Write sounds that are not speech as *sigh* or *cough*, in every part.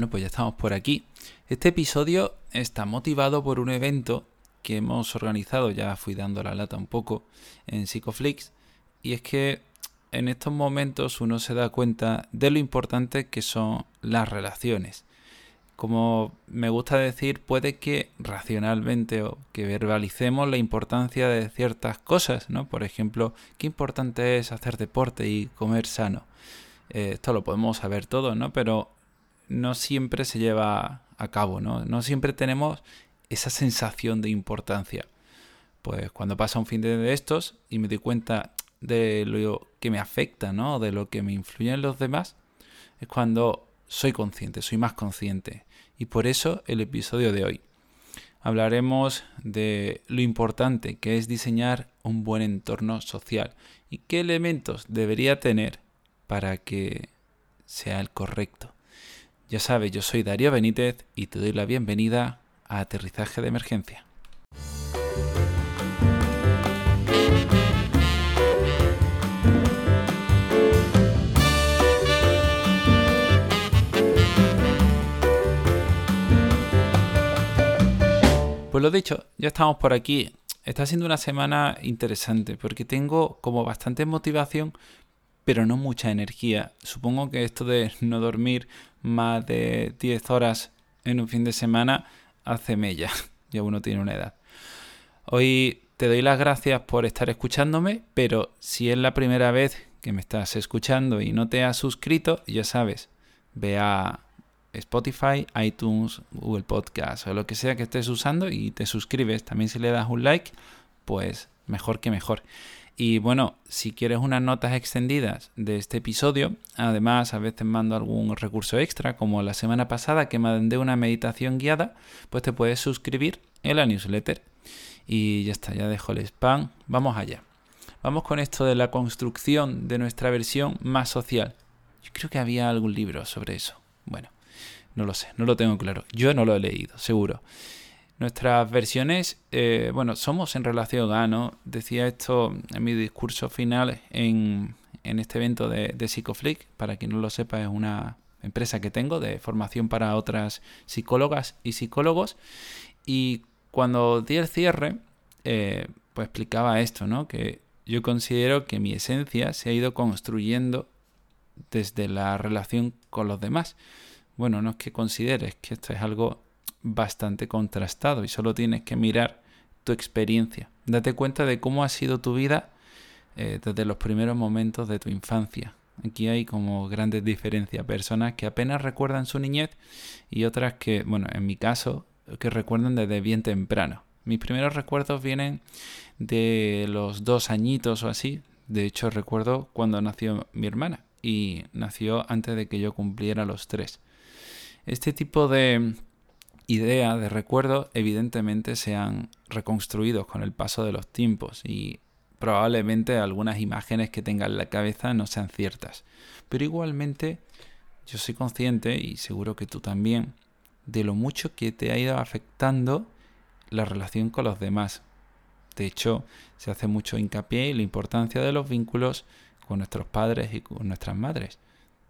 Bueno, pues ya estamos por aquí. Este episodio está motivado por un evento que hemos organizado, ya fui dando la lata un poco, en Psicoflix, y es que en estos momentos uno se da cuenta de lo importante que son las relaciones. Como me gusta decir, puede que racionalmente o que verbalicemos la importancia de ciertas cosas, ¿no? Por ejemplo, qué importante es hacer deporte y comer sano. Eh, esto lo podemos saber todos, ¿no? Pero no siempre se lleva a cabo, ¿no? No siempre tenemos esa sensación de importancia. Pues cuando pasa un fin de estos y me doy cuenta de lo que me afecta, ¿no? De lo que me influye en los demás, es cuando soy consciente, soy más consciente. Y por eso el episodio de hoy. Hablaremos de lo importante que es diseñar un buen entorno social y qué elementos debería tener para que sea el correcto. Ya sabes, yo soy Darío Benítez y te doy la bienvenida a Aterrizaje de Emergencia. Pues lo dicho, ya estamos por aquí. Está siendo una semana interesante porque tengo como bastante motivación, pero no mucha energía. Supongo que esto de no dormir más de 10 horas en un fin de semana hace mella. *laughs* Ya uno tiene una edad. Hoy te doy las gracias por estar escuchándome, pero si es la primera vez que me estás escuchando y no te has suscrito, ya sabes, ve a Spotify, iTunes, Google Podcast o lo que sea que estés usando y te suscribes. También si le das un like, pues mejor que mejor. Y bueno, si quieres unas notas extendidas de este episodio, además a veces mando algún recurso extra, como la semana pasada que mandé una meditación guiada, pues te puedes suscribir en la newsletter. Y ya está, ya dejo el spam. Vamos allá. Vamos con esto de la construcción de nuestra versión más social. Yo creo que había algún libro sobre eso. Bueno, no lo sé, no lo tengo claro. Yo no lo he leído, seguro. Nuestras versiones, eh, bueno, somos en relación a, ¿no? Decía esto en mi discurso final en, este evento de, de Psicoflick. Para quien no lo sepa, es una empresa que tengo de formación para otras psicólogas y psicólogos. Y cuando di el cierre, eh, pues explicaba esto, ¿no? Que yo considero que mi esencia se ha ido construyendo desde la relación con los demás. Bueno, no es que consideres que esto es algo bastante contrastado y solo tienes que mirar tu experiencia. Date cuenta de cómo ha sido tu vida eh, desde los primeros momentos de tu infancia. Aquí hay como grandes diferencias. Personas que apenas recuerdan su niñez y otras que, bueno, en mi caso, que recuerdan desde bien temprano. Mis primeros recuerdos vienen de los dos añitos o así. De hecho, recuerdo cuando nació mi hermana y nació antes de que yo cumpliera los tres. Este tipo de idea de recuerdo evidentemente se han reconstruido con el paso de los tiempos y probablemente algunas imágenes que tenga en la cabeza no sean ciertas. Pero igualmente yo soy consciente y seguro que tú también de lo mucho que te ha ido afectando la relación con los demás. De hecho, se hace mucho hincapié en la importancia de los vínculos con nuestros padres y con nuestras madres.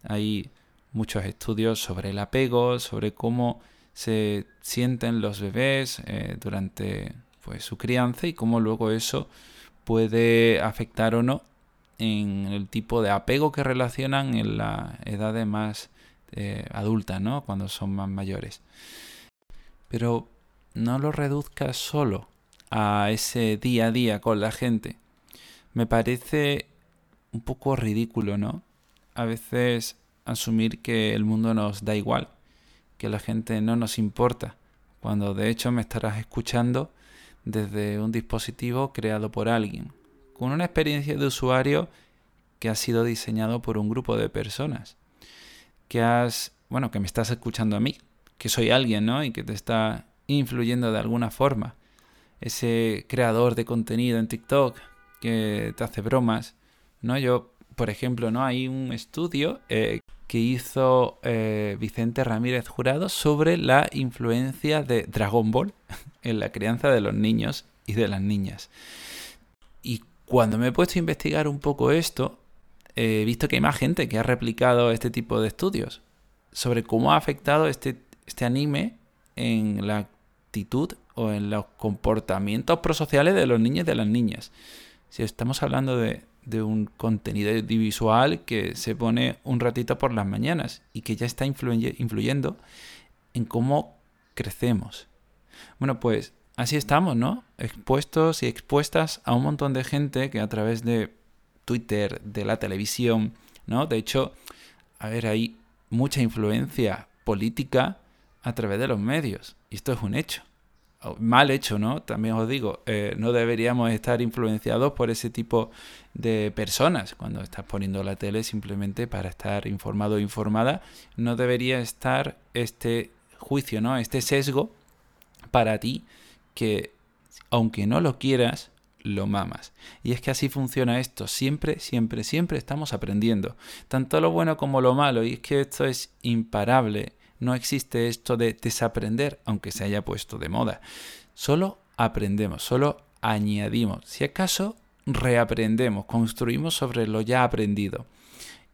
Hay muchos estudios sobre el apego, sobre cómo se sienten los bebés eh, durante pues, su crianza y cómo luego eso puede afectar o no en el tipo de apego que relacionan en la edad más eh, adulta, ¿no? Cuando son más mayores. Pero no lo reduzcas solo a ese día a día con la gente. Me parece un poco ridículo, ¿no? A veces asumir que el mundo nos da igual que la gente no nos importa, cuando de hecho me estarás escuchando desde un dispositivo creado por alguien, con una experiencia de usuario que ha sido diseñado por un grupo de personas, que has, bueno, que me estás escuchando a mí, que soy alguien, ¿no? Y que te está influyendo de alguna forma. Ese creador de contenido en TikTok que te hace bromas, ¿no? Yo, por ejemplo, ¿no? Hay un estudio eh, que hizo eh, Vicente Ramírez Jurado sobre la influencia de Dragon Ball *laughs* en la crianza de los niños y de las niñas. Y cuando me he puesto a investigar un poco esto, he visto que hay más gente que ha replicado este tipo de estudios. sobre cómo ha afectado este, este anime en la actitud o en los comportamientos prosociales de los niños y de las niñas. Si estamos hablando de, de un contenido audiovisual que se pone un ratito por las mañanas y que ya está influyendo en cómo crecemos. Bueno, pues así estamos, ¿no? Expuestos y expuestas a un montón de gente que a través de Twitter, de la televisión, ¿no? De hecho, a ver, hay mucha influencia política a través de los medios. Y esto es un hecho. Mal hecho, ¿no? También os digo, eh, no deberíamos estar influenciados por ese tipo de personas. Cuando estás poniendo la tele simplemente para estar informado o informada, no debería estar este juicio, ¿no? Este sesgo para ti que, aunque no lo quieras, lo mamas. Y es que así funciona esto. Siempre, siempre, siempre estamos aprendiendo. Tanto lo bueno como lo malo. Y es que esto es imparable. No existe esto de desaprender, aunque se haya puesto de moda. Solo aprendemos, solo añadimos. Si acaso, reaprendemos, construimos sobre lo ya aprendido.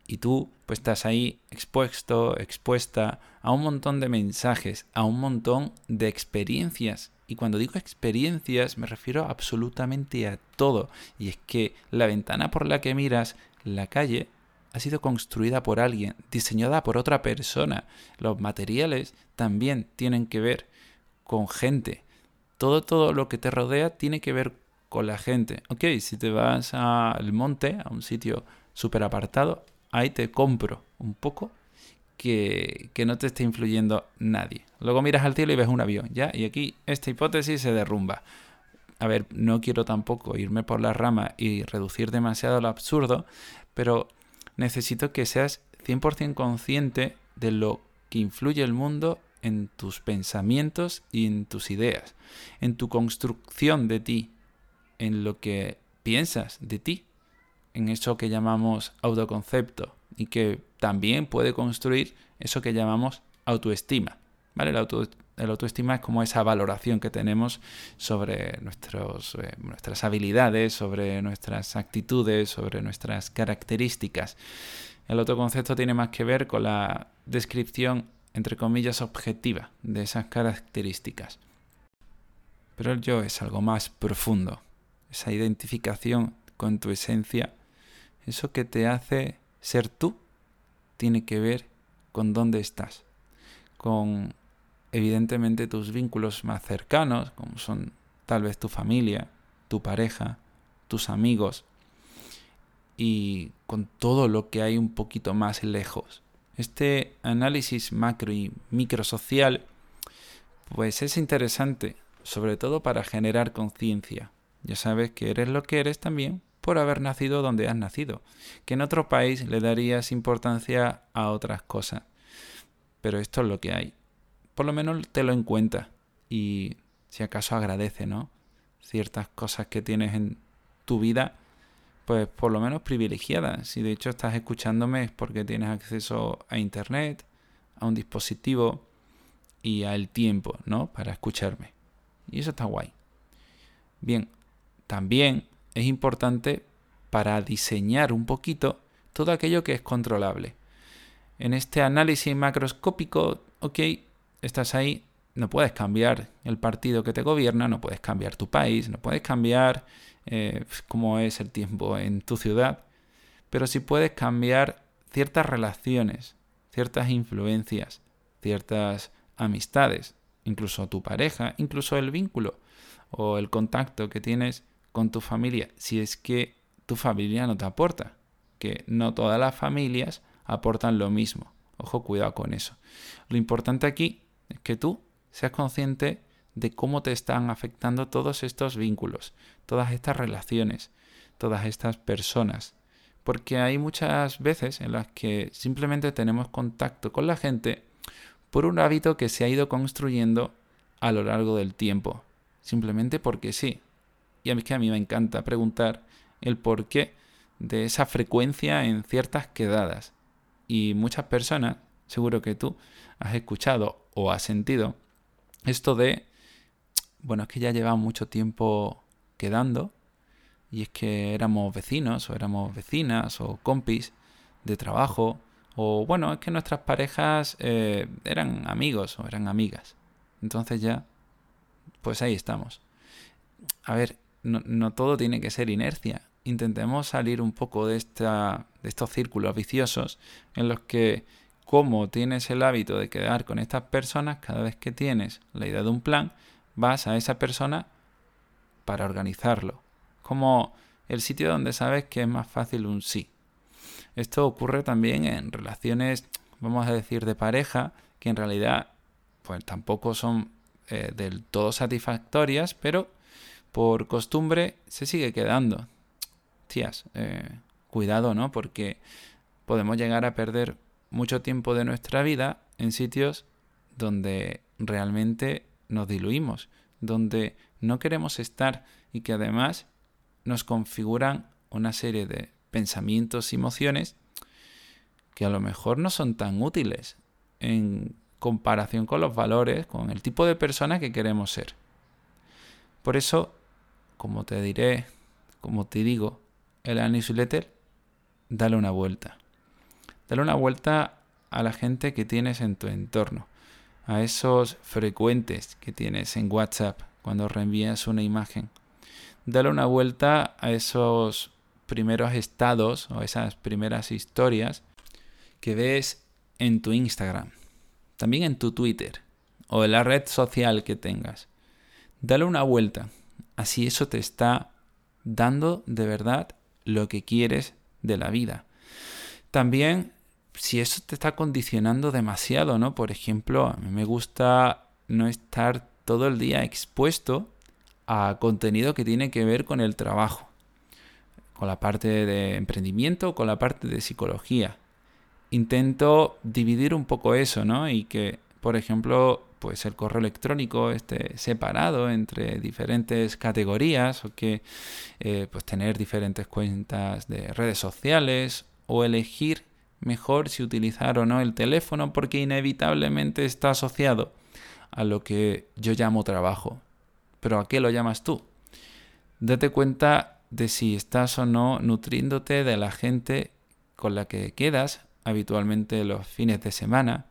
Y tú, pues estás ahí expuesto, expuesta a un montón de mensajes, a un montón de experiencias y cuando digo experiencias me refiero absolutamente a todo. Y es que la ventana por la que miras la calle ha sido construida por alguien, diseñada por otra persona. Los materiales también tienen que ver con gente. Todo, todo lo que te rodea tiene que ver con la gente. Ok, si te vas al monte, a un sitio súper apartado, ahí te compro un poco que, no te esté influyendo nadie. Luego miras al cielo y ves un avión, ¿ya? Y aquí esta hipótesis se derrumba. A ver, no quiero tampoco irme por la rama y reducir demasiado lo absurdo, pero necesito que seas 100% consciente de lo que influye el mundo en tus pensamientos y en tus ideas, en tu construcción de ti, en lo que piensas de ti, en eso que llamamos autoconcepto, y que también puede construir eso que llamamos autoestima. ¿vale? Autoestima es como esa valoración que tenemos sobre nuestros, eh, nuestras habilidades, sobre nuestras actitudes, sobre nuestras características. El autoconcepto tiene más que ver con la descripción, entre comillas, objetiva de esas características. Pero el yo es algo más profundo, esa identificación con tu esencia, eso que te hace ser tú tiene que ver con dónde estás, con evidentemente tus vínculos más cercanos, como son tal vez tu familia, tu pareja, tus amigos, y con todo lo que hay un poquito más lejos. Este análisis macro y microsocial, pues es interesante, sobre todo para generar conciencia. Ya sabes que eres lo que eres también por haber nacido donde has nacido, que en otro país le darías importancia a otras cosas. Pero esto es lo que hay. Por lo menos te lo en cuenta y si acaso agradece, ¿no? Ciertas cosas que tienes en tu vida, pues por lo menos privilegiadas. Si de hecho estás escuchándome es porque tienes acceso a internet, a un dispositivo y al tiempo, ¿no? Para escucharme. Y eso está guay. Bien, también es importante para diseñar un poquito todo aquello que es controlable. En este análisis macroscópico, ok, estás ahí, no puedes cambiar el partido que te gobierna, no puedes cambiar tu país, no puedes cambiar eh, cómo es el tiempo en tu ciudad, pero sí puedes cambiar ciertas relaciones, ciertas influencias, ciertas amistades, incluso tu pareja, incluso el vínculo o el contacto que tienes con tu familia si es que tu familia no te aporta, que no todas las familias aportan lo mismo. Ojo, cuidado con eso. Lo importante aquí es que tú seas consciente de cómo te están afectando todos estos vínculos, todas estas relaciones, todas estas personas. Porque hay muchas veces en las que simplemente tenemos contacto con la gente por un hábito que se ha ido construyendo a lo largo del tiempo. Simplemente porque sí. Y a mí que a mí me encanta preguntar el porqué de esa frecuencia en ciertas quedadas. Y muchas personas, seguro que tú, has escuchado o has sentido esto de, bueno, es que ya llevamos mucho tiempo quedando y es que éramos vecinos o éramos vecinas o compis de trabajo O bueno, es que nuestras parejas eh, eran amigos o eran amigas. Entonces ya, pues ahí estamos. A ver, no, no todo tiene que ser inercia. Intentemos salir un poco de, esta, de estos círculos viciosos en los que como tienes el hábito de quedar con estas personas, cada vez que tienes la idea de un plan, vas a esa persona para organizarlo. Como el sitio donde sabes que es más fácil un sí. Esto ocurre también en relaciones, vamos a decir, de pareja, que en realidad pues tampoco son eh, del todo satisfactorias, pero por costumbre se sigue quedando. Tías, eh, cuidado, ¿no? Porque podemos llegar a perder mucho tiempo de nuestra vida en sitios donde realmente nos diluimos, donde no queremos estar y que además nos configuran una serie de pensamientos y emociones que a lo mejor no son tan útiles en comparación con los valores, con el tipo de persona que queremos ser. Por eso, como te diré, como te digo, el newsletter, dale una vuelta. Dale una vuelta a la gente que tienes en tu entorno, a esos frecuentes que tienes en WhatsApp cuando reenvías una imagen. Dale una vuelta a esos primeros estados o esas primeras historias que ves en tu Instagram, también en tu Twitter o en la red social que tengas. Dale una vuelta, así eso te está dando de verdad lo que quieres de la vida. También si eso te está condicionando demasiado, ¿no? Por ejemplo, a mí me gusta no estar todo el día expuesto a contenido que tiene que ver con el trabajo, con la parte de emprendimiento, con la parte de psicología. Intento dividir un poco eso, ¿no? Y que, por ejemplo, pues el correo electrónico esté separado entre diferentes categorías o que eh, pues tener diferentes cuentas de redes sociales o elegir mejor si utilizar o no el teléfono porque inevitablemente está asociado a lo que yo llamo trabajo. Pero ¿a qué lo llamas tú? Date cuenta de si estás o no nutriéndote de la gente con la que quedas habitualmente los fines de semana.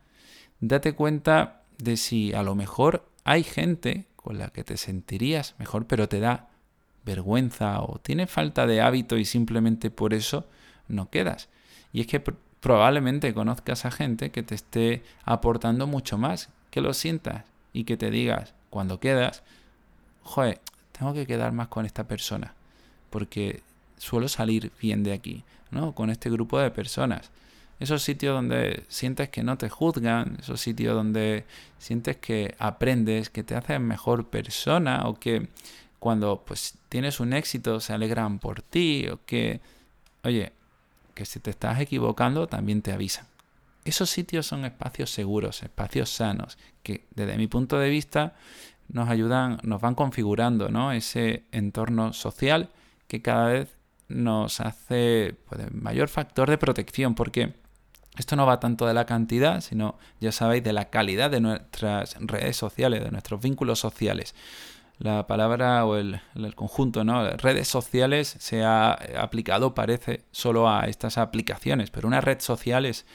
Date cuenta de si a lo mejor hay gente con la que te sentirías mejor pero te da vergüenza o tiene falta de hábito y simplemente por eso no quedas. Y es que probablemente conozcas a gente que te esté aportando mucho más, que lo sientas y que te digas cuando quedas, joder, tengo que quedar más con esta persona, porque suelo salir bien de aquí, ¿no? Con este grupo de personas. Esos sitios donde sientes que no te juzgan, esos sitios donde sientes que aprendes, que te haces mejor persona o que cuando pues tienes un éxito se alegran por ti o que, oye, que si te estás equivocando también te avisan. Esos sitios son espacios seguros, espacios sanos, que desde mi punto de vista nos ayudan, nos van configurando ¿no? ese entorno social que cada vez nos hace pues, mayor factor de protección, porque esto no va tanto de la cantidad, sino, ya sabéis, de la calidad de nuestras redes sociales, de nuestros vínculos sociales la palabra o el, conjunto, ¿no? Redes sociales se ha aplicado, parece, solo a estas aplicaciones, pero una red social es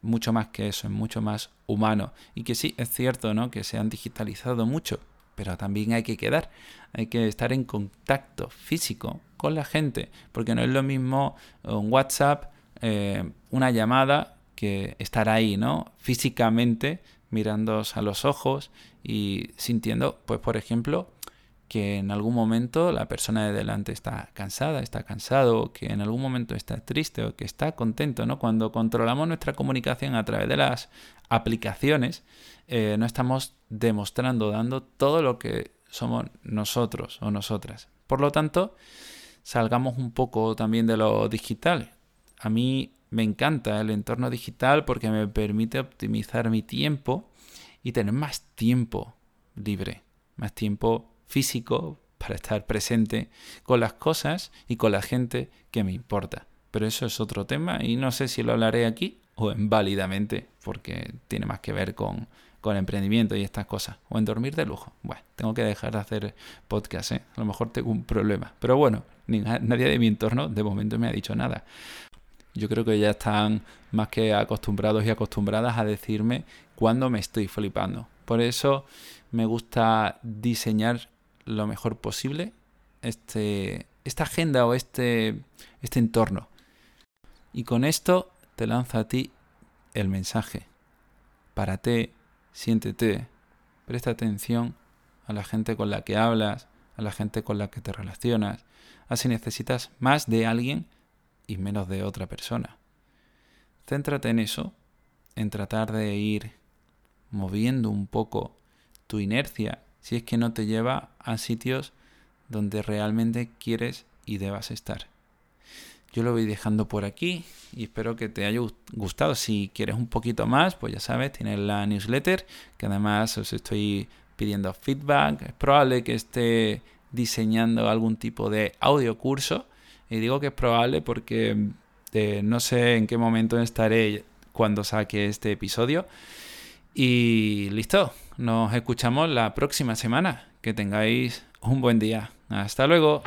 mucho más que eso, es mucho más humano. Y que sí, es cierto, ¿no? Que se han digitalizado mucho, pero también hay que quedar, hay que estar en contacto físico con la gente, porque no es lo mismo un WhatsApp, eh, una llamada, que estar ahí, ¿no? Físicamente, mirándoos a los ojos y sintiendo, pues por ejemplo, que en algún momento la persona de delante está cansada, está cansado, que en algún momento está triste o que está contento, ¿no? Cuando controlamos nuestra comunicación a través de las aplicaciones, eh, no estamos demostrando, dando todo lo que somos nosotros o nosotras. Por lo tanto, salgamos un poco también de lo digital. A mí me encanta el entorno digital porque me permite optimizar mi tiempo y tener más tiempo libre, más tiempo físico para estar presente con las cosas y con la gente que me importa. Pero eso es otro tema y no sé si lo hablaré aquí o en válidamente, porque tiene más que ver con, con emprendimiento y estas cosas. O en dormir de lujo. Bueno, tengo que dejar de hacer podcast, ¿eh? A lo mejor tengo un problema. Pero bueno, nadie de mi entorno de momento me ha dicho nada. Yo creo que ya están más que acostumbrados y acostumbradas a decirme cuándo me estoy flipando. Por eso me gusta diseñar lo mejor posible este, esta agenda o este, este entorno. Y con esto te lanzo a ti el mensaje. Párate, siéntete, presta atención a la gente con la que hablas, a la gente con la que te relacionas. Así necesitas más de alguien y menos de otra persona. Céntrate en eso, en tratar de ir moviendo un poco tu inercia si es que no te lleva a sitios donde realmente quieres y debas estar. Yo lo voy dejando por aquí y espero que te haya gustado. Si quieres un poquito más, pues ya sabes, tienes la newsletter, que además os estoy pidiendo feedback. Es probable que esté diseñando algún tipo de audio curso. Y digo que es probable porque eh, no sé en qué momento estaré cuando saque este episodio. Y listo, nos escuchamos la próxima semana. Que tengáis un buen día. Hasta luego.